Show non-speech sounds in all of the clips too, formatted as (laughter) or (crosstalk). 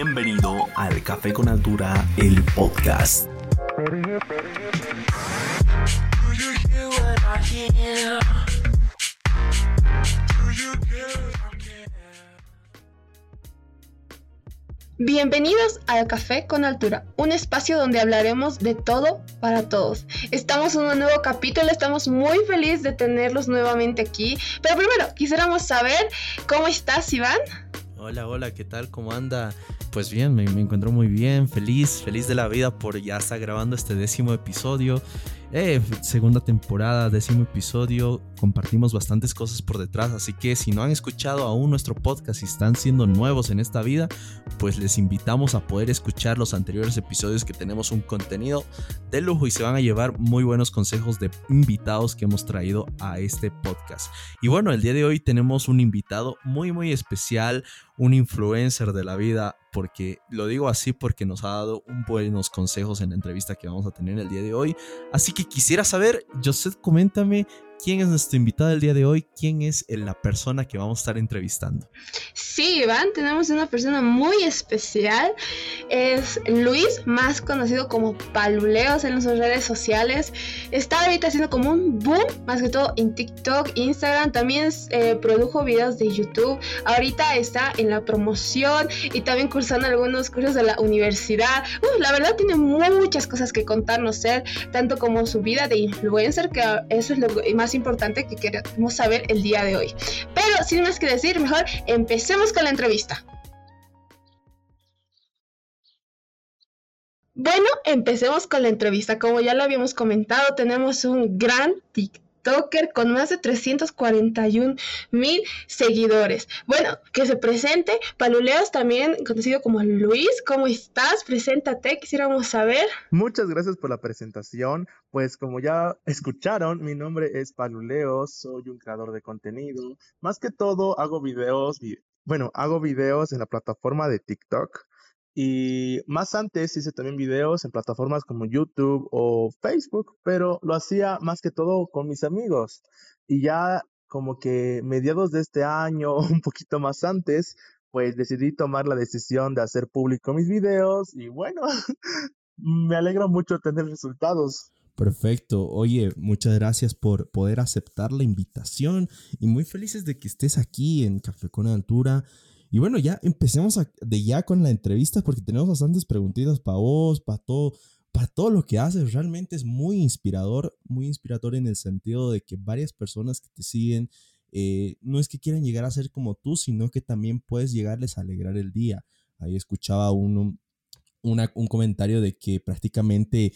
Bienvenido al Café con Altura, el podcast. Bienvenidos al Café con Altura, un espacio donde hablaremos de todo para todos. Estamos en un nuevo capítulo, estamos muy felices de tenerlos nuevamente aquí. Pero primero, quisiéramos saber cómo estás, Iván. Hola, hola, ¿qué tal? ¿Cómo anda? Pues bien, me, encuentro muy bien, feliz, feliz de la vida por ya estar grabando este décimo episodio. Eh, segunda temporada, décimo episodio, compartimos bastantes cosas por detrás, así que si no han escuchado aún nuestro podcast y están siendo nuevos en esta vida, pues les invitamos a poder escuchar los anteriores episodios que tenemos un contenido de lujo y se van a llevar muy buenos consejos de invitados que hemos traído a este podcast. Y bueno, el día de hoy tenemos un invitado muy muy especial, un influencer de la vida, porque lo digo así porque nos ha dado un buenos consejos en la entrevista que vamos a tener el día de hoy. Así que quisiera saber, Joseph, coméntame quién es nuestro invitado del día de hoy, quién es la persona que vamos a estar entrevistando. Sí, Iván, tenemos una persona muy especial. Es Luis, más conocido como Paluleos en las redes sociales. Está ahorita haciendo como un boom, más que todo en TikTok, Instagram. También eh, produjo videos de YouTube. Ahorita está en la promoción y también cursando algunos cursos de la universidad. Uh, la verdad tiene muchas cosas que contarnos tanto como su vida de influencer, que eso es lo más importante que queremos saber el día de hoy. Pero sin más que decir, mejor empecemos con la entrevista. Bueno, empecemos con la entrevista. Como ya lo habíamos comentado, tenemos un gran TikTok con más de 341 mil seguidores. Bueno, que se presente. Paluleos también conocido como Luis. ¿Cómo estás? Preséntate, quisiéramos saber. Muchas gracias por la presentación. Pues como ya escucharon, mi nombre es Paluleos, soy un creador de contenido. Más que todo hago videos, bueno, hago videos en la plataforma de TikTok. Y más antes hice también videos en plataformas como YouTube o Facebook, pero lo hacía más que todo con mis amigos. Y ya como que mediados de este año, (laughs) un poquito más antes, pues decidí tomar la decisión de hacer público mis videos y bueno, (laughs) me alegra mucho tener resultados. Perfecto. Oye, muchas gracias por poder aceptar la invitación y muy felices de que estés aquí en Café con Altura. Y bueno, ya empecemos de ya con la entrevista porque tenemos bastantes preguntitas para vos, para todo, para todo lo que haces. Realmente es muy inspirador, muy inspirador en el sentido de que varias personas que te siguen eh, no es que quieran llegar a ser como tú, sino que también puedes llegarles a alegrar el día. Ahí escuchaba uno, un comentario de que prácticamente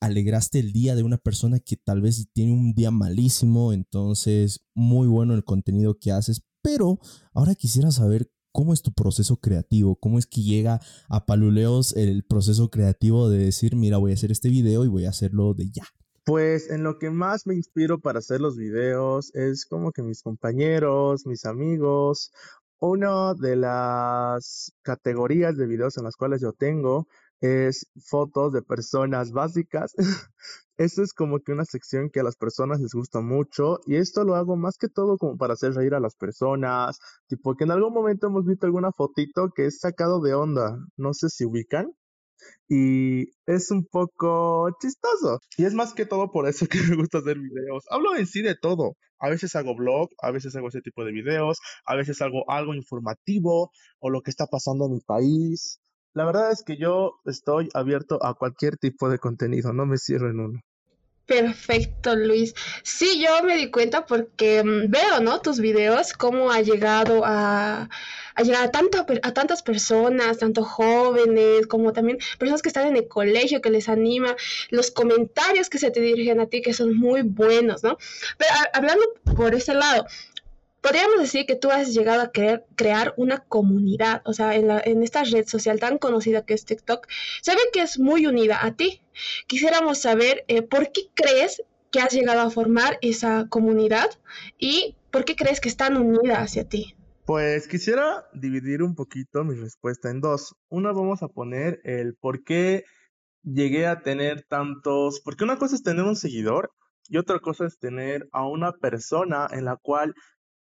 alegraste el día de una persona que tal vez tiene un día malísimo, entonces muy bueno el contenido que haces, pero ahora quisiera saber ¿Cómo es tu proceso creativo? ¿Cómo es que llega a Paluleos el proceso creativo de decir, mira, voy a hacer este video y voy a hacerlo de ya? Pues en lo que más me inspiro para hacer los videos es como que mis compañeros, mis amigos. Una de las categorías de videos en las cuales yo tengo es fotos de personas básicas. (laughs) Esto es como que una sección que a las personas les gusta mucho y esto lo hago más que todo como para hacer reír a las personas, tipo que en algún momento hemos visto alguna fotito que es sacado de onda, no sé si ubican. Y es un poco chistoso. Y es más que todo por eso que (laughs) me gusta hacer videos. Hablo en sí de todo. A veces hago blog, a veces hago ese tipo de videos, a veces hago algo informativo o lo que está pasando en mi país. La verdad es que yo estoy abierto a cualquier tipo de contenido, no me cierro en uno. Perfecto, Luis. Sí, yo me di cuenta porque mm, veo, ¿no? Tus videos, cómo ha llegado a, llegar a, tanto, a tantas personas, tanto jóvenes, como también personas que están en el colegio, que les anima, los comentarios que se te dirigen a ti, que son muy buenos, ¿no? Pero hablando por ese lado, podríamos decir que tú has llegado a querer crear una comunidad, o sea, en, esta red social tan conocida que es TikTok, se ve que es muy unida a ti. Quisiéramos saber eh, por qué crees que has llegado a formar esa comunidad y por qué crees que están unidas hacia ti. Pues quisiera dividir un poquito mi respuesta en dos. Una vamos a poner el por qué llegué a tener tantos, porque una cosa es tener un seguidor y otra cosa es tener a una persona en la cual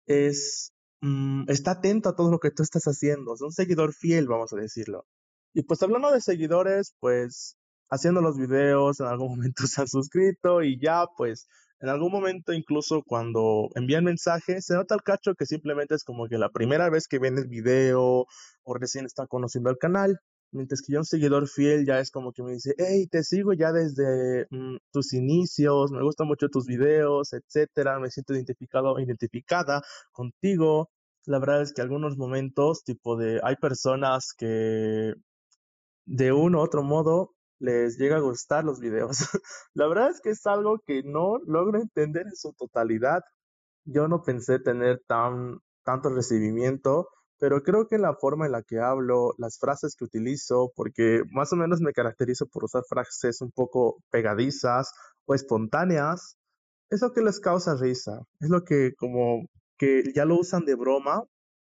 es mm, está atento a todo lo que tú estás haciendo, es un seguidor fiel, vamos a decirlo. Y pues hablando de seguidores, pues haciendo los videos, en algún (laughs) momento se han suscrito y ya pues en algún momento incluso cuando envían mensajes, se nota el cacho que simplemente es como que la primera vez que ven el video o recién están conociendo el canal. Mientras que yo un seguidor fiel ya es como que me dice, hey, te sigo ya desde mm, tus inicios, me gustan mucho tus videos, etcétera, me siento identificado, identificada contigo. La verdad es que algunos momentos, tipo de, hay personas que de uno u otro modo les llega a gustar los videos. (laughs) La verdad es que es algo que no logro entender en su totalidad. Yo no pensé tener tan, tanto recibimiento pero creo que la forma en la que hablo, las frases que utilizo, porque más o menos me caracterizo por usar frases un poco pegadizas o espontáneas, es lo que les causa risa, es lo que como que ya lo usan de broma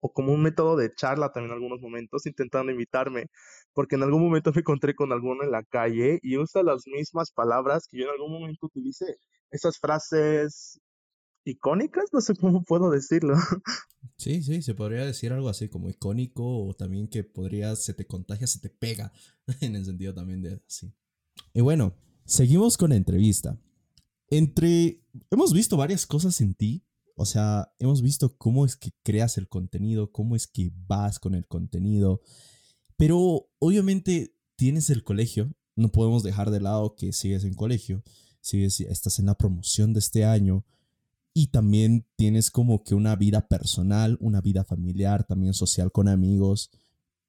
o como un método de charla también en algunos momentos, intentando imitarme, porque en algún momento me encontré con alguno en la calle y usa las mismas palabras que yo en algún momento utilicé. Esas frases icónicas, no sé cómo puedo decirlo. Sí, sí, se podría decir algo así como icónico o también que podría, se te contagia, se te pega, (laughs) en el sentido también de así. Y bueno, seguimos con la entrevista. Entre, hemos visto varias cosas en ti, o sea, hemos visto cómo es que creas el contenido, cómo es que vas con el contenido, pero obviamente tienes el colegio, no podemos dejar de lado que sigues en colegio, sigues, estás en la promoción de este año, y también tienes como que una vida personal, una vida familiar, también social con amigos.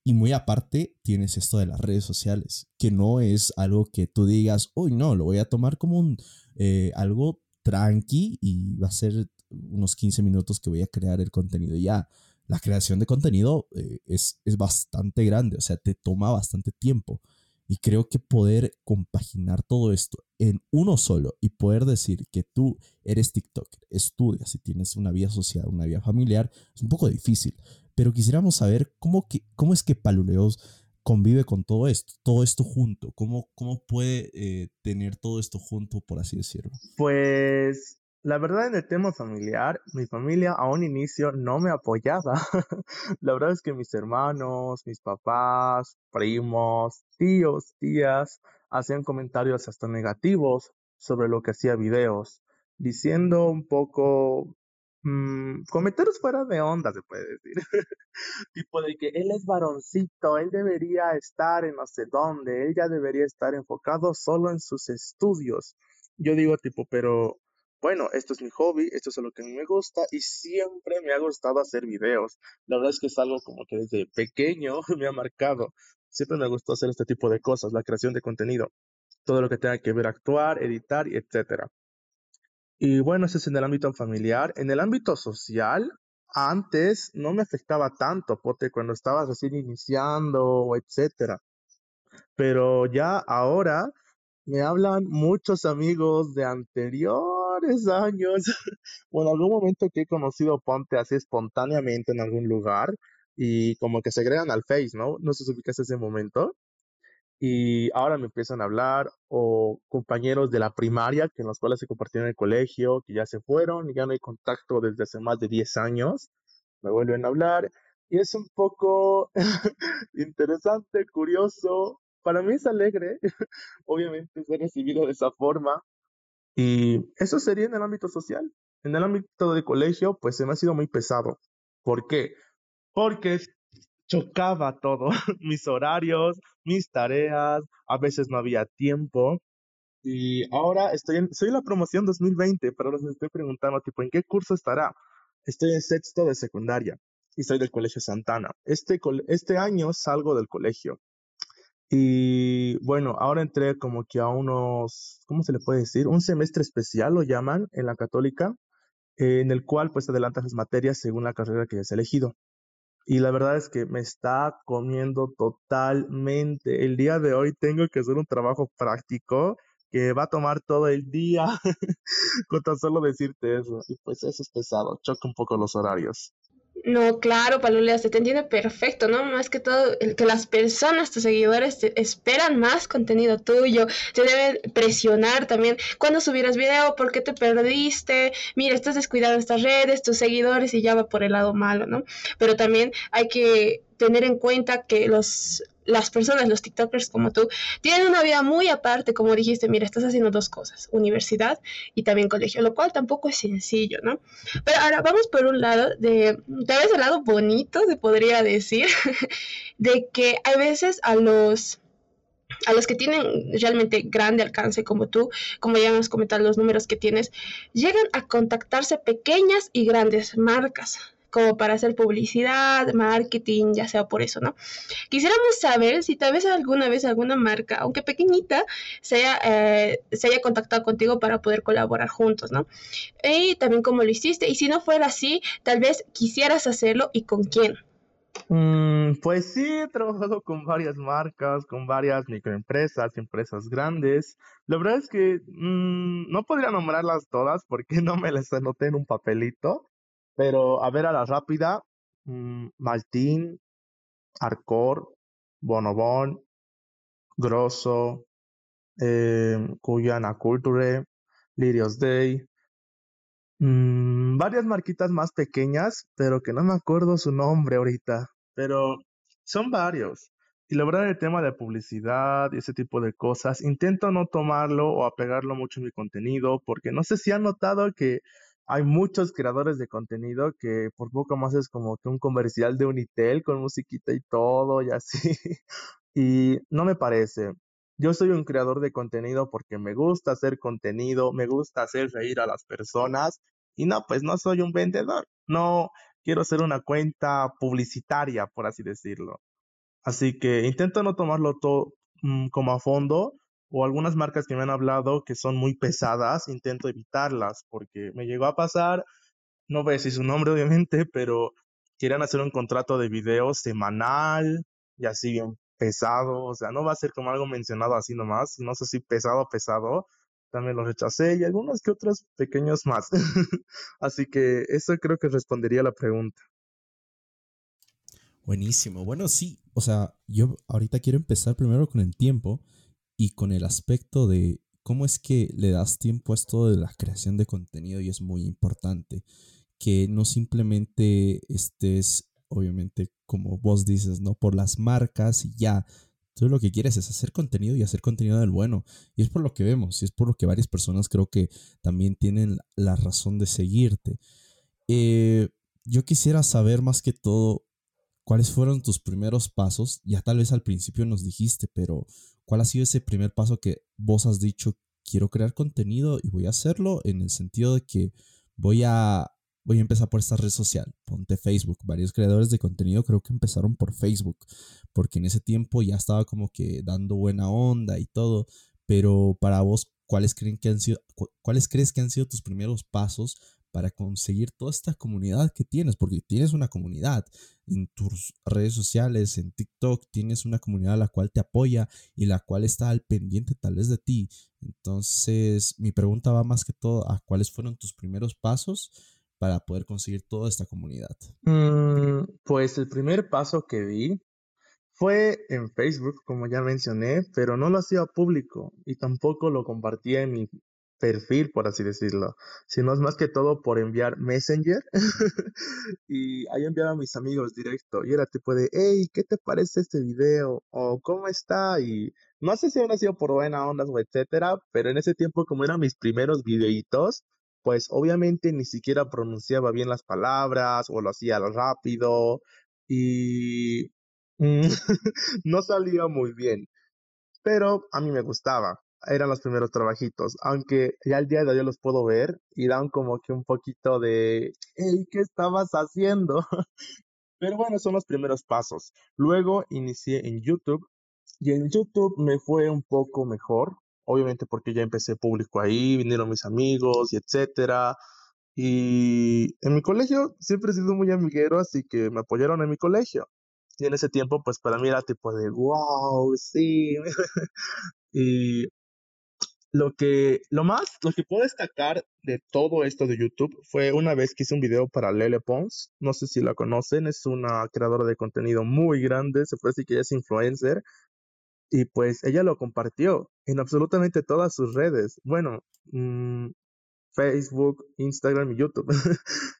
Y muy aparte tienes esto de las redes sociales, que no es algo que tú digas, uy, no, lo voy a tomar como un, eh, algo tranqui y va a ser unos 15 minutos que voy a crear el contenido. Ya, la creación de contenido eh, es, es bastante grande, o sea, te toma bastante tiempo. Y creo que poder compaginar todo esto en uno solo y poder decir que tú eres TikToker, estudias y tienes una vida social, una vida familiar, es un poco difícil. Pero quisiéramos saber cómo, que, cómo es que Paluleos convive con todo esto, todo esto junto, cómo, cómo puede eh, tener todo esto junto, por así decirlo. Pues la verdad en el tema familiar, mi familia a un inicio no me apoyaba. (laughs) La verdad es que mis hermanos, mis papás, primos, tíos, tías, hacían comentarios hasta negativos sobre lo que hacía videos, diciendo un poco mmm, comentarios fuera de onda, se puede decir. (laughs) tipo de que él es varoncito, él debería estar en no sé dónde, él ya debería estar enfocado solo en sus estudios. Yo digo tipo, pero bueno, esto es mi hobby, esto es lo que a mí me gusta y siempre me ha gustado hacer videos. La verdad es que es algo como que desde pequeño (laughs) me ha marcado. Siempre me gustó hacer este tipo de cosas, la creación de contenido, todo lo que tenga que ver actuar, editar etcétera. Y bueno, eso es en el ámbito familiar. En el ámbito social, antes no me afectaba tanto, porque cuando estaba recién iniciando, etcétera. Pero ya ahora me hablan muchos amigos de anteriores años (laughs) o en algún momento que he conocido Ponte así espontáneamente en algún lugar y como que se agregan al Face, ¿no? No si ubicas ese momento. Y ahora me empiezan a hablar o compañeros de la primaria que en los cuales se compartieron el colegio, que ya se fueron y ya no hay contacto desde hace más de 10 años. Me vuelven a hablar y es un poco (laughs) interesante, curioso, para mí es alegre, (laughs) obviamente, ser recibido de esa forma. Y eso sería en el ámbito social. En el ámbito de colegio, pues se me ha sido muy pesado. ¿Por qué? Porque chocaba todo, (laughs) mis horarios, mis tareas, a veces no había tiempo. Y ahora estoy en, soy la promoción 2020, pero les estoy preguntando, tipo, ¿en qué curso estará? Estoy en sexto de secundaria y soy del Colegio Santana. Este, este año salgo del colegio y bueno, ahora entré como que a unos, ¿cómo se le puede decir? Un semestre especial lo llaman en la católica, en el cual pues adelantas las materias según la carrera que hayas elegido. Y la verdad es que me está comiendo totalmente. El día de hoy tengo que hacer un trabajo práctico que va a tomar todo el día (laughs) con tan solo decirte eso. Y pues eso es pesado, choca un poco los horarios. No, claro, Palulea, se te entiende perfecto, ¿no? Más que todo, el que las personas, tus seguidores, esperan más contenido tuyo, te deben presionar también. Cuando subirás video? ¿Por qué te perdiste? Mira, estás descuidando estas redes, tus seguidores y ya va por el lado malo, ¿no? Pero también hay que tener en cuenta que los las personas, los TikTokers como tú, tienen una vida muy aparte, como dijiste, mira, estás haciendo dos cosas, universidad y también colegio, lo cual tampoco es sencillo, ¿no? Pero ahora vamos por un lado de, tal vez el lado bonito, se podría decir, (laughs) de que a veces a los a los que tienen realmente grande alcance como tú, como ya hemos comentado los números que tienes, llegan a contactarse pequeñas y grandes marcas como para hacer publicidad, marketing, ya sea por eso, ¿no? Quisiéramos saber si tal vez alguna vez alguna marca, aunque pequeñita, se haya, eh, se haya contactado contigo para poder colaborar juntos, ¿no? Y también cómo lo hiciste, y si no fuera así, tal vez quisieras hacerlo y con quién. Mm, pues sí, he trabajado con varias marcas, con varias microempresas, empresas grandes. La verdad es que mm, no podría nombrarlas todas porque (laughs) no me las anoté en un papelito, pero a ver a la rápida, mm, Maltín, Arcor, Bonobón, Grosso, eh, Cuyana Culture, Lirios Day, mm, varias marquitas más pequeñas, pero que no me acuerdo su nombre ahorita, pero son varios. Y lograr el tema de publicidad y ese tipo de cosas, intento no tomarlo o apegarlo mucho en mi contenido, porque no sé si han notado que hay muchos creadores de contenido que por poco más es como que un comercial de Unitel con musiquita y todo y así. (laughs) y no me parece. Yo soy un creador de contenido porque me gusta hacer contenido, me gusta hacer reír a las personas y no, pues no soy un vendedor. No quiero ser una cuenta publicitaria, por así decirlo. Así que intento no tomarlo todo mm, como a fondo o algunas marcas que me han hablado que son muy pesadas, intento evitarlas porque me llegó a pasar, no voy a decir su nombre (laughs) obviamente, pero quieren hacer un contrato de video semanal y así bien pesado, o sea, no va a ser como algo mencionado así nomás, no sé si pesado, pesado, también lo rechacé y algunos que otros pequeños más. (laughs) así que eso creo que respondería a la pregunta. Buenísimo. Bueno, sí, o sea, yo ahorita quiero empezar primero con el tiempo y con el aspecto de cómo es que le das tiempo a esto de la creación de contenido y es muy importante que no simplemente estés, obviamente, como vos dices, ¿no? Por las marcas y ya. Tú lo que quieres es hacer contenido y hacer contenido del bueno. Y es por lo que vemos, y es por lo que varias personas creo que también tienen la razón de seguirte. Eh, yo quisiera saber más que todo cuáles fueron tus primeros pasos. Ya tal vez al principio nos dijiste, pero ¿Cuál ha sido ese primer paso que vos has dicho, quiero crear contenido y voy a hacerlo en el sentido de que voy a, voy a empezar por esta red social? Ponte Facebook. Varios creadores de contenido creo que empezaron por Facebook, porque en ese tiempo ya estaba como que dando buena onda y todo. Pero para vos, ¿cuáles, creen que han sido, ¿cuáles crees que han sido tus primeros pasos para conseguir toda esta comunidad que tienes, porque tienes una comunidad en tus redes sociales, en TikTok, tienes una comunidad a la cual te apoya y la cual está al pendiente tal vez de ti. Entonces, mi pregunta va más que todo a cuáles fueron tus primeros pasos para poder conseguir toda esta comunidad. Mm, pues el primer paso que vi fue en Facebook, como ya mencioné, pero no lo hacía público y tampoco lo compartía en mi perfil, por así decirlo, sino es más que todo por enviar Messenger (laughs) y ahí enviaba a mis amigos directo y era tipo de, hey, ¿qué te parece este video? o ¿cómo está? Y no sé si ha sido por buena onda o etcétera, pero en ese tiempo como eran mis primeros videitos, pues obviamente ni siquiera pronunciaba bien las palabras o lo hacía rápido y (laughs) no salía muy bien, pero a mí me gustaba eran los primeros trabajitos, aunque ya el día de hoy los puedo ver y dan como que un poquito de, hey, ¿qué estabas haciendo? (laughs) Pero bueno, son los primeros pasos. Luego inicié en YouTube y en YouTube me fue un poco mejor, obviamente porque ya empecé público ahí, vinieron mis amigos y etcétera. Y en mi colegio siempre he sido muy amiguero, así que me apoyaron en mi colegio. Y en ese tiempo, pues para mí era tipo de, wow, sí. (laughs) y lo que, lo más, lo que puedo destacar de todo esto de YouTube fue una vez que hice un video para Lele Pons, no sé si la conocen, es una creadora de contenido muy grande, se puede decir que ella es influencer, y pues ella lo compartió en absolutamente todas sus redes, bueno, mm, Facebook, Instagram y YouTube. (laughs)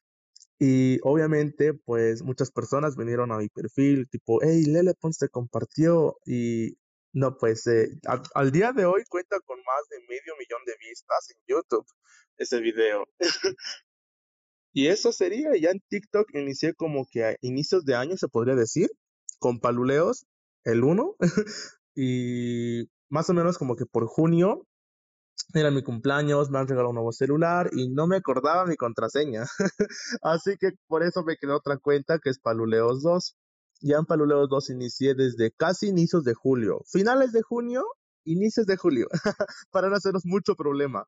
y obviamente, pues muchas personas vinieron a mi perfil, tipo, hey, Lele Pons te compartió y no, pues eh, al día de hoy cuenta con más de medio millón de vistas en YouTube ese video. (laughs) y eso sería, ya en TikTok inicié como que a inicios de año se podría decir, con Paluleos, el 1, (laughs) y más o menos como que por junio era mi cumpleaños, me han regalado un nuevo celular y no me acordaba mi contraseña. (laughs) Así que por eso me creé otra cuenta que es Paluleos 2. Ya en Paluleos 2 inicié desde casi inicios de julio. Finales de junio, inicios de julio. (laughs) para no hacernos mucho problema.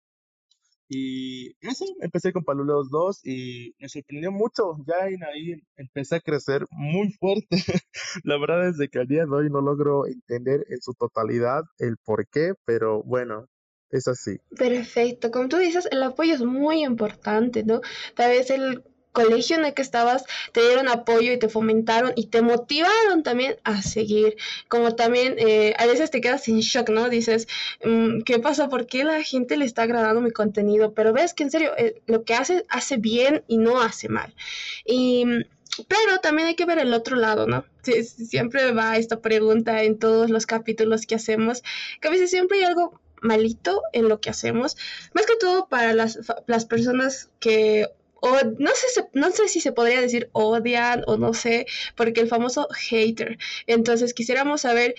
Y eso, empecé con Paluleos 2 y me sorprendió mucho. Ya en ahí empecé a crecer muy fuerte. (laughs) La verdad es que al día de hoy no logro entender en su totalidad el por qué, pero bueno, es así. Perfecto. Como tú dices, el apoyo es muy importante, ¿no? Tal vez el colegio en el que estabas te dieron apoyo y te fomentaron y te motivaron también a seguir. Como también eh, a veces te quedas en shock, ¿no? Dices, mm, ¿qué pasa? ¿Por qué la gente le está agradando mi contenido? Pero ves que en serio, eh, lo que hace, hace bien y no hace mal. Y pero también hay que ver el otro lado, ¿no? siempre va esta pregunta en todos los capítulos que hacemos, que a veces siempre hay algo malito en lo que hacemos, más que todo para las, las personas que o no sé, no sé si se podría decir odian o no sé, porque el famoso hater. Entonces quisiéramos saber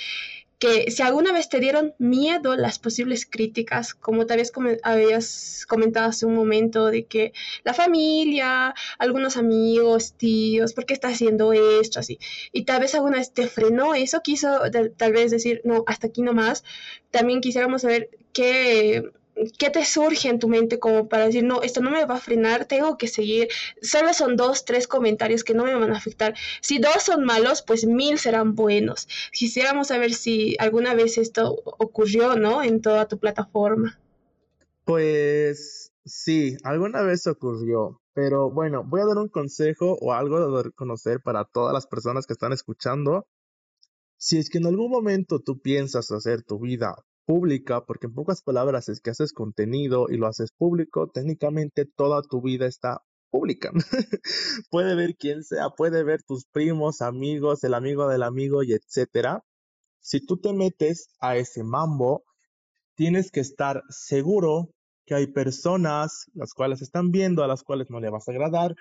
que si alguna vez te dieron miedo las posibles críticas, como tal vez habías comentado hace un momento, de que la familia, algunos amigos, tíos, ¿por qué está haciendo esto así? Y tal vez alguna vez te frenó eso, quiso tal vez decir, no, hasta aquí nomás. También quisiéramos saber qué ¿qué te surge en tu mente como para decir, no, esto no me va a frenar, tengo que seguir? Solo son dos, tres comentarios que no me van a afectar. Si dos son malos, pues mil serán buenos. Quisiéramos saber si alguna vez esto ocurrió, ¿no? En toda tu plataforma. Pues sí, alguna vez ocurrió. Pero bueno, voy a dar un consejo o algo de reconocer para todas las personas que están escuchando. Si es que en algún momento tú piensas hacer tu vida pública, porque en pocas palabras es que haces contenido y lo haces público, técnicamente toda tu vida está pública. (laughs) puede ver quién sea, puede ver tus primos, amigos, el amigo del amigo y etcétera. Si tú te metes a ese mambo, tienes que estar seguro que hay personas las cuales están viendo, a las cuales no le vas a agradar,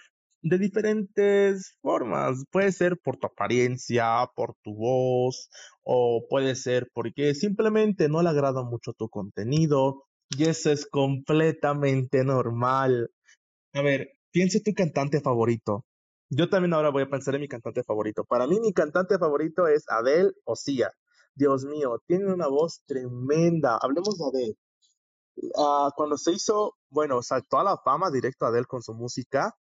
de diferentes formas. Puede ser por tu apariencia, por tu voz, o puede ser porque simplemente no le agrada mucho tu contenido. Y eso es completamente normal. A ver, piensa tu cantante favorito. Yo también ahora voy a pensar en mi cantante favorito. Para mí mi cantante favorito es Adele o Sia. Dios mío, tiene una voz tremenda. Hablemos de Adele. Ah, cuando se hizo, bueno, saltó a la fama directo Adele con su música,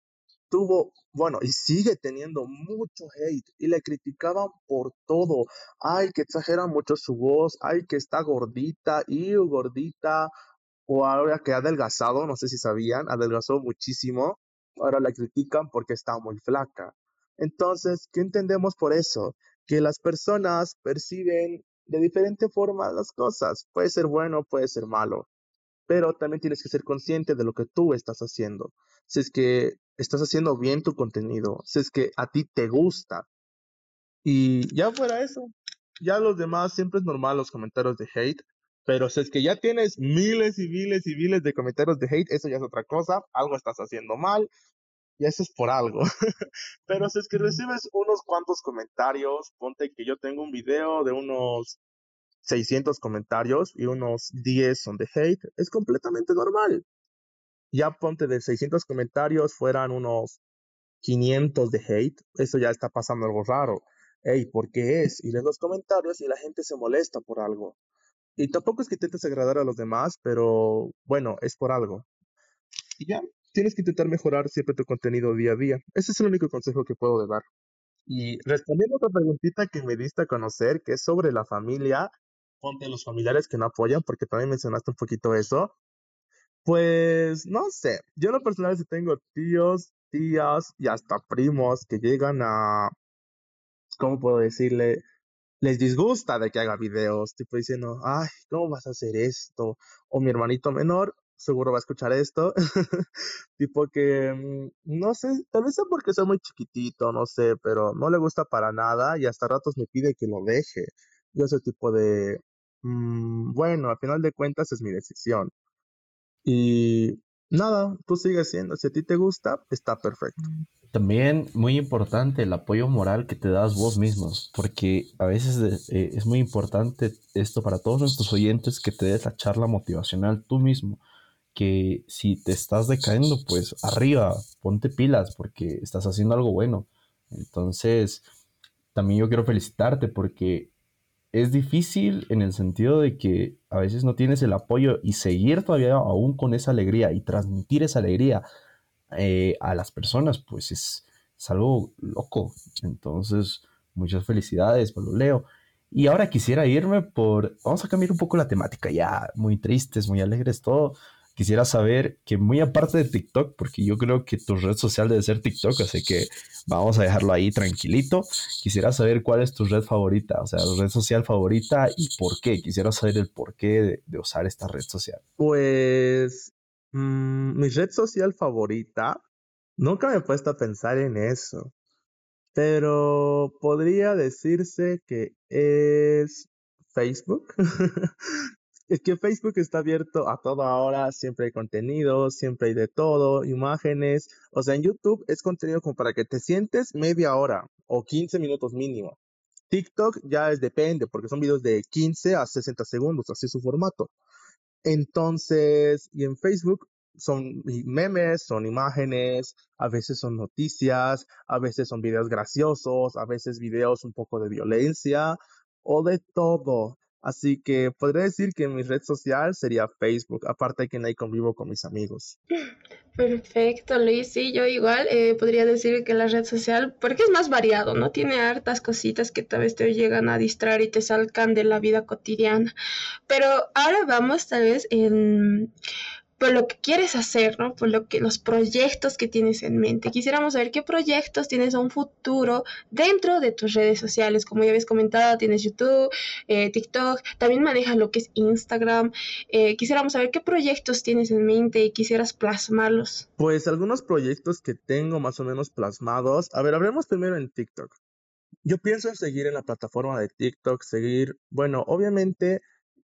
tuvo, bueno, y sigue teniendo mucho hate y le criticaban por todo. Ay, que exagera mucho su voz, ay, que está gordita, y gordita, o ahora que ha adelgazado, no sé si sabían, adelgazó muchísimo, ahora la critican porque está muy flaca. Entonces, ¿qué entendemos por eso? Que las personas perciben de diferente forma las cosas. Puede ser bueno, puede ser malo. Pero también tienes que ser consciente de lo que tú estás haciendo. Si es que estás haciendo bien tu contenido, si es que a ti te gusta. Y ya fuera eso, ya los demás siempre es normal los comentarios de hate, pero si es que ya tienes miles y miles y miles de comentarios de hate, eso ya es otra cosa, algo estás haciendo mal, y eso es por algo. (laughs) pero si es que recibes unos cuantos comentarios, ponte que yo tengo un video de unos 600 comentarios y unos 10 son de hate, es completamente normal ya ponte de 600 comentarios fueran unos 500 de hate, eso ya está pasando algo raro. Ey, ¿por qué es? Y lees los comentarios y la gente se molesta por algo. Y tampoco es que intentes agradar a los demás, pero bueno, es por algo. Y ya, tienes que intentar mejorar siempre tu contenido día a día. Ese es el único consejo que puedo dar. Y respondiendo a otra preguntita que me diste a conocer, que es sobre la familia, ponte los familiares que no apoyan, porque también mencionaste un poquito eso. Pues no sé, yo en lo personal sí tengo tíos, tías y hasta primos que llegan a, ¿cómo puedo decirle? Les disgusta de que haga videos, tipo diciendo, ay, ¿cómo vas a hacer esto? O mi hermanito menor seguro va a escuchar esto, (laughs) tipo que, mm, no sé, tal vez sea porque soy muy chiquitito, no sé, pero no le gusta para nada y hasta ratos me pide que lo deje. Yo ese tipo de, mm, bueno, al final de cuentas es mi decisión. Y nada, tú sigues siendo, si a ti te gusta, está perfecto. También muy importante el apoyo moral que te das vos mismos, porque a veces eh, es muy importante esto para todos nuestros oyentes que te des la charla motivacional tú mismo, que si te estás decayendo, pues arriba, ponte pilas porque estás haciendo algo bueno. Entonces, también yo quiero felicitarte porque es difícil en el sentido de que a veces no tienes el apoyo y seguir todavía aún con esa alegría y transmitir esa alegría eh, a las personas, pues es, algo loco. Entonces, muchas felicidades, Pablo Leo. Y ahora quisiera irme por, vamos a cambiar un poco la temática, ya muy tristes, muy alegres, todo. Quisiera saber que muy aparte de TikTok, porque yo creo que tu red social debe ser TikTok, así que vamos a dejarlo ahí tranquilito. Quisiera saber cuál es tu red favorita, o sea, tu red social favorita y por qué. Quisiera saber el porqué de, usar esta red social. Pues mm, mi red social favorita, nunca me he puesto a pensar en eso, pero podría decirse que es Facebook. (laughs) Es que Facebook está abierto a toda hora, siempre hay contenido, siempre hay de todo, imágenes. O sea, en YouTube es contenido como para que te sientes media hora o 15 minutos mínimo. TikTok ya es depende, porque son videos de 15 a 60 segundos, así es su formato. Entonces, y en Facebook son memes, son imágenes, a veces son noticias, a veces son videos graciosos, a veces videos un poco de violencia o de todo. Así que podría decir que mi red social sería Facebook, aparte de que ahí convivo con mis amigos. Perfecto, Luis. Sí, yo igual eh, podría decir que la red social, porque es más variado, ¿no? Tiene hartas cositas que tal vez te llegan a distraer y te salgan de la vida cotidiana. Pero ahora vamos tal vez en por lo que quieres hacer, ¿no? Por lo que los proyectos que tienes en mente. Quisiéramos saber qué proyectos tienes a un futuro dentro de tus redes sociales. Como ya habías comentado, tienes YouTube, eh, TikTok, también manejas lo que es Instagram. Eh, quisiéramos saber qué proyectos tienes en mente y quisieras plasmarlos. Pues algunos proyectos que tengo más o menos plasmados. A ver, hablemos primero en TikTok. Yo pienso en seguir en la plataforma de TikTok, seguir, bueno, obviamente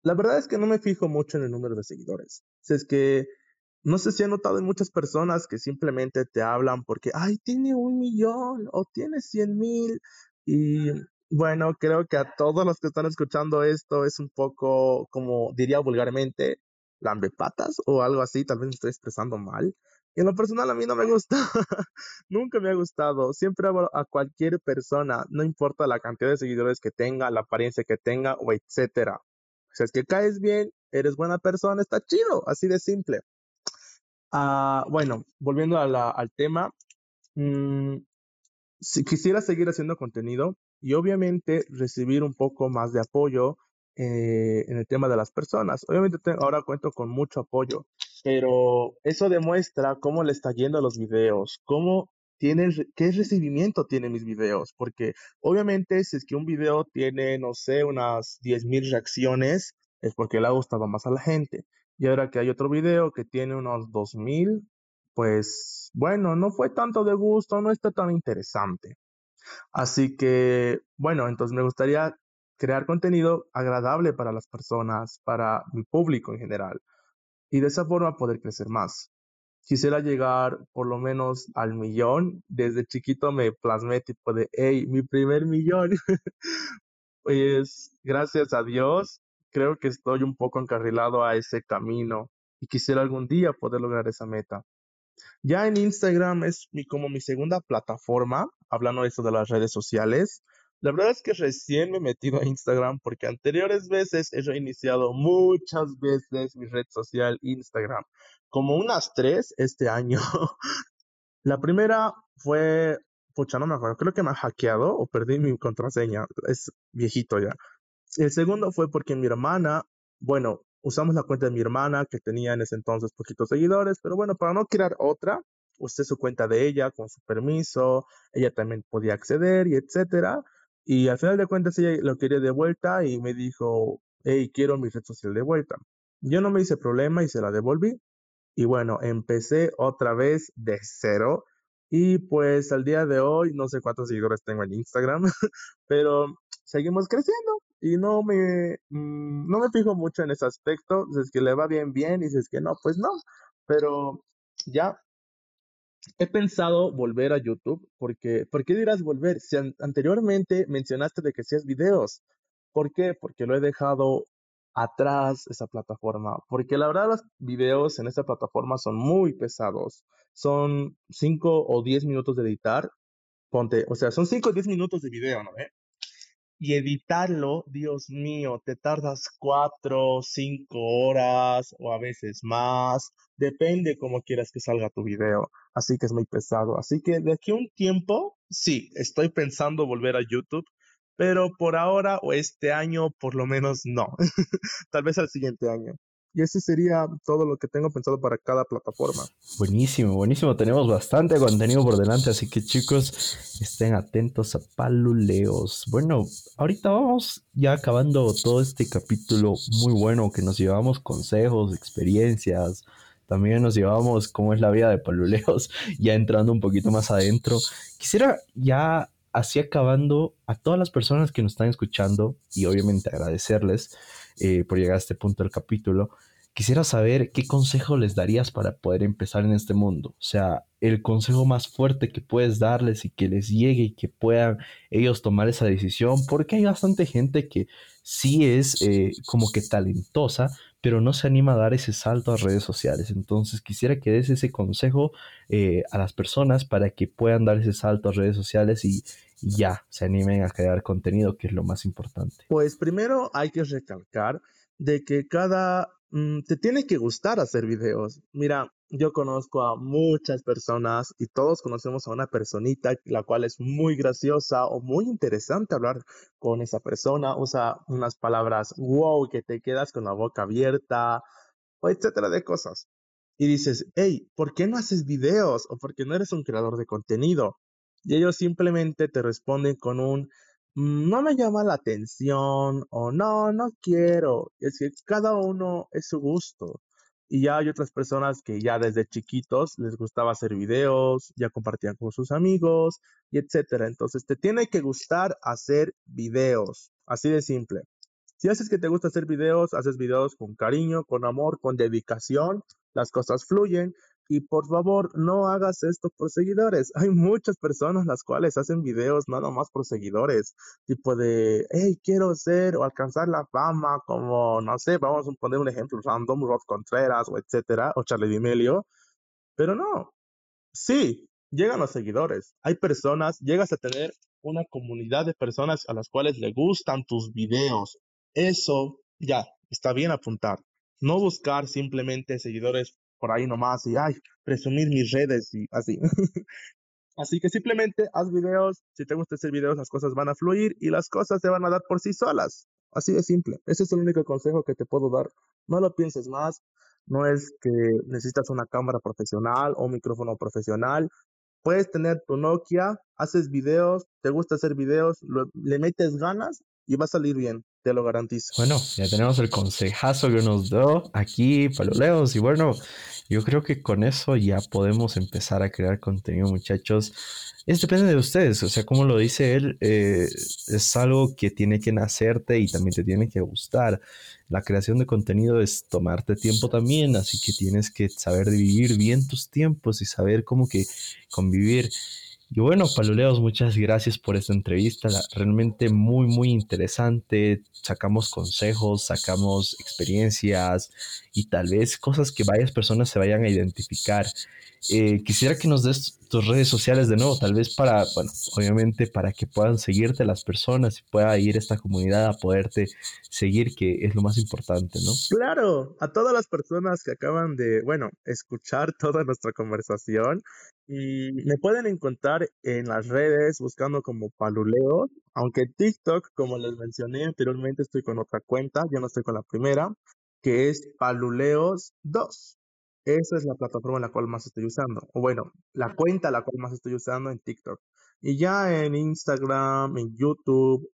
la verdad es que no me fijo mucho en el número de seguidores. Si es que no sé si he notado en muchas personas que simplemente te hablan porque, ay, tiene un millón o tiene cien mil. Y bueno, creo que a todos los que están escuchando esto es un poco, como diría vulgarmente, lambepatas o algo así. Tal vez me estoy expresando mal. Y en lo personal a mí no me gusta. (laughs) Nunca me ha gustado. Siempre hablo a cualquier persona, no importa la cantidad de seguidores que tenga, la apariencia que tenga o etcétera. Si es que caes bien, eres buena persona, está chido, así de simple. Ah, bueno, volviendo al tema, mm, si quisiera seguir haciendo contenido y obviamente recibir un poco más de apoyo eh, en el tema de las personas. Obviamente ahora cuento con mucho apoyo, pero eso demuestra cómo le está yendo a los videos, cómo tiene, qué recibimiento tienen mis videos, porque obviamente si es que un video tiene, no sé, unas 10.000 reacciones, es porque le ha gustado más a la gente. Y ahora que hay otro video que tiene unos 2.000, pues bueno, no fue tanto de gusto, no está tan interesante. Así que, bueno, entonces me gustaría crear contenido agradable para las personas, para mi público en general, y de esa forma poder crecer más quisiera llegar por lo menos al millón. Desde chiquito me plasmé tipo de, hey, mi primer millón. (laughs) pues gracias a Dios, creo que estoy un poco encarrilado a ese camino y quisiera algún día poder lograr esa meta. Ya en Instagram es mi, como mi segunda plataforma, hablando de eso de las redes sociales. La verdad es que recién me he metido a Instagram porque anteriores veces he reiniciado muchas veces mi red social Instagram, como unas tres este año. (laughs) La primera fue, pucha, no me acuerdo, creo que me ha hackeado o perdí mi contraseña, es viejito ya. El segundo fue porque mi hermana, bueno, usamos la cuenta de mi hermana que tenía en ese entonces poquitos seguidores, pero bueno, para no crear otra, usé su cuenta de ella con su permiso, ella también podía acceder y etcétera. Y al final de cuentas ella lo quería de vuelta y me dijo, hey, quiero mi red social de vuelta. Yo no me hice problema y se la devolví. Y bueno, empecé otra vez de cero. Y pues al día de hoy, no sé cuántos seguidores tengo en Instagram, (laughs) pero seguimos creciendo y no me, mm, no me fijo mucho en ese aspecto. Si es que le va bien, bien, y si es que no, pues no. Pero ya he pensado volver a YouTube porque, ¿por qué dirás volver? Si anteriormente mencionaste de que hacías videos. ¿Por qué? Porque lo he dejado atrás esa plataforma. Porque la verdad los videos en esta plataforma son muy pesados. Son 5 o 10 minutos de editar. Ponte, o sea, son 5 o 10 minutos de video, ¿no? Y editarlo, Dios mío, te tardas cuatro, cinco horas o a veces más, depende cómo quieras que salga tu video, así que es muy pesado. Así que de aquí a un tiempo, sí, estoy pensando volver a YouTube, pero por ahora o este año, por lo menos no, (laughs) tal vez al siguiente año. Y eso sería todo lo que tengo pensado para cada plataforma. Buenísimo, buenísimo. Tenemos bastante contenido por delante, así que chicos, estén atentos a Paluleos. Bueno, ahorita vamos ya acabando todo este capítulo muy bueno que nos llevamos consejos, experiencias. También nos llevamos cómo es la vida de Paluleos, (laughs) ya entrando un poquito más adentro. Quisiera ya así acabando a todas las personas que nos están escuchando y obviamente agradecerles eh, por llegar a este punto del capítulo, quisiera saber qué consejo les darías para poder empezar en este mundo. O sea, el consejo más fuerte que puedes darles y que les llegue y que puedan ellos tomar esa decisión, porque hay bastante gente que sí es eh, como que talentosa, pero no se anima a dar ese salto a redes sociales. Entonces quisiera que des ese consejo eh, a las personas para que puedan dar ese salto a redes sociales y, ya se animen a crear contenido, que es lo más importante. Pues primero hay que recalcar de que cada... Mm, te tiene que gustar hacer videos. Mira, yo conozco a muchas personas y todos conocemos a una personita la cual es muy graciosa o muy interesante hablar con esa persona. Usa unas palabras wow que te quedas con la boca abierta o etcétera de cosas. Y dices, hey, ¿por qué no haces videos? O ¿por qué no eres un creador de contenido? Y ellos simplemente te responden con un mm, no me llama la atención o no, no quiero. Es que cada uno es su gusto. Y ya hay otras personas que ya desde chiquitos les gustaba hacer videos, ya compartían con sus amigos y etcétera. Entonces te tiene que gustar hacer videos. Así de simple. Si haces que te gusta hacer videos, haces videos con cariño, con amor, con dedicación, las cosas fluyen y por favor, no hagas esto por seguidores. Hay muchas personas las cuales hacen videos nada más por seguidores. Tipo de, hey, quiero ser o alcanzar la fama, como, no sé, vamos a poner un ejemplo, random, Rod Contreras o etcétera, o Charlie D'Amelio. Pero no. Sí, llegan los seguidores. Hay personas, llegas a tener una comunidad de personas a las cuales le gustan tus videos. Eso ya está bien apuntar. No buscar simplemente seguidores por ahí nomás y, ay, presumir mis redes y así. (laughs) así que simplemente haz videos, si te gusta hacer videos, las cosas van a fluir y las cosas se van a dar por sí solas. Así de simple. Ese es el único consejo que te puedo dar. No lo pienses más. No es que necesitas una cámara profesional o un micrófono profesional. Puedes tener tu Nokia, haces videos, te gusta hacer videos, le metes ganas y va a salir bien, te lo garantizo. Bueno, ya tenemos el consejazo que nos dio aquí, Paloleos, y bueno, yo creo que con eso ya podemos empezar a crear contenido, muchachos. Es depende de ustedes, o sea, como lo dice él, eh, es algo que tiene que nacerte y también te tiene que gustar. La creación de contenido es tomarte tiempo también, así que tienes que saber dividir bien tus tiempos y saber cómo que convivir y bueno, Paluleos, muchas gracias por esta entrevista, realmente muy, muy interesante. Sacamos consejos, sacamos experiencias y tal vez cosas que varias personas se vayan a identificar. Eh, quisiera que nos des tus redes sociales de nuevo, tal vez para, bueno, obviamente para que puedan seguirte las personas y pueda ir esta comunidad a poderte seguir, que es lo más importante, ¿no? Claro, a todas las personas que acaban de, bueno, escuchar (laughs) toda nuestra conversación y me pueden encontrar en las redes buscando como Paluleo, aunque TikTok, como les mencioné anteriormente, estoy con otra cuenta, yo no estoy con la primera, que es Paluleos 2. Esa es la plataforma la cual más estoy usando. O bueno, la cuenta la cual más estoy usando en TikTok. Y ya en Instagram, en YouTube,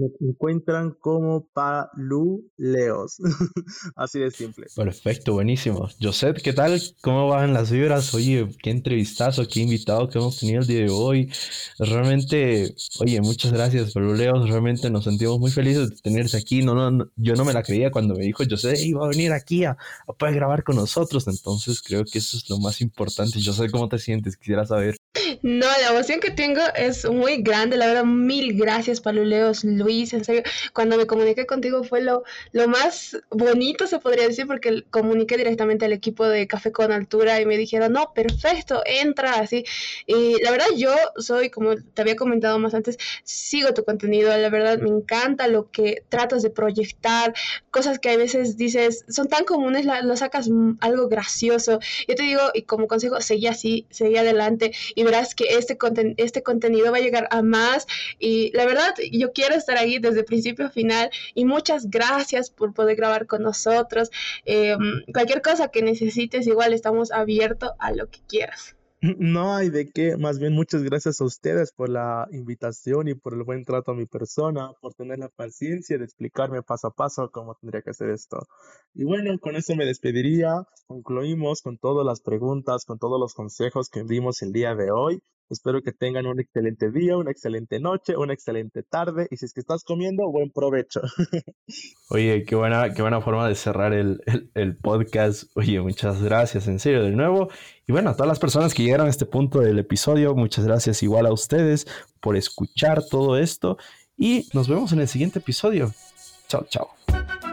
me encuentran como paluleos. (laughs) Así de simple. Perfecto, buenísimo. Joseph, ¿qué tal? ¿Cómo van las vibras? Oye, qué entrevistazo, qué invitado que hemos tenido el día de hoy. Realmente, oye, muchas gracias, paluleos. Realmente nos sentimos muy felices de tenerte aquí. No, no, yo no me la creía cuando me dijo Joseph, iba a venir aquí a, a poder grabar con nosotros. Entonces, creo que eso es lo más importante. Yo cómo te sientes, quisiera saber. No, la emoción que tengo es muy grande, la verdad, mil gracias, Paluleos, Luis, en serio, cuando me comuniqué contigo fue lo, lo más bonito, se podría decir, porque comuniqué directamente al equipo de Café con Altura y me dijeron, no, perfecto, entra, así. Y la verdad, yo soy, como te había comentado más antes, sigo tu contenido, la verdad, me encanta lo que tratas de proyectar, cosas que a veces dices, son tan comunes, lo sacas algo gracioso. Yo te digo, y como consejo, seguí así, seguí adelante y verás que este, este contenido va a llegar a más y la verdad yo quiero estar ahí desde principio a final y muchas gracias por poder grabar con nosotros. Em, cualquier cosa que necesites, igual estamos abiertos a lo que quieras. No hay de qué, más bien muchas gracias a ustedes por la invitación y por el buen trato a mi persona, por tener la paciencia de explicarme paso a paso cómo tendría que hacer esto. Y bueno, con eso me despediría. Concluimos con todas las preguntas, con todos los consejos que dimos el día de hoy. Espero que tengan un excelente día, una excelente noche, una excelente tarde. Y si es que estás comiendo, buen provecho. (laughs) Oye, qué buena, qué buena forma de cerrar el, el, podcast. Oye, muchas gracias, en serio, de nuevo. Y bueno, a todas las personas que llegaron a este punto del episodio, muchas gracias igual a ustedes por escuchar todo esto. Y nos vemos en el siguiente episodio. Chao, chao.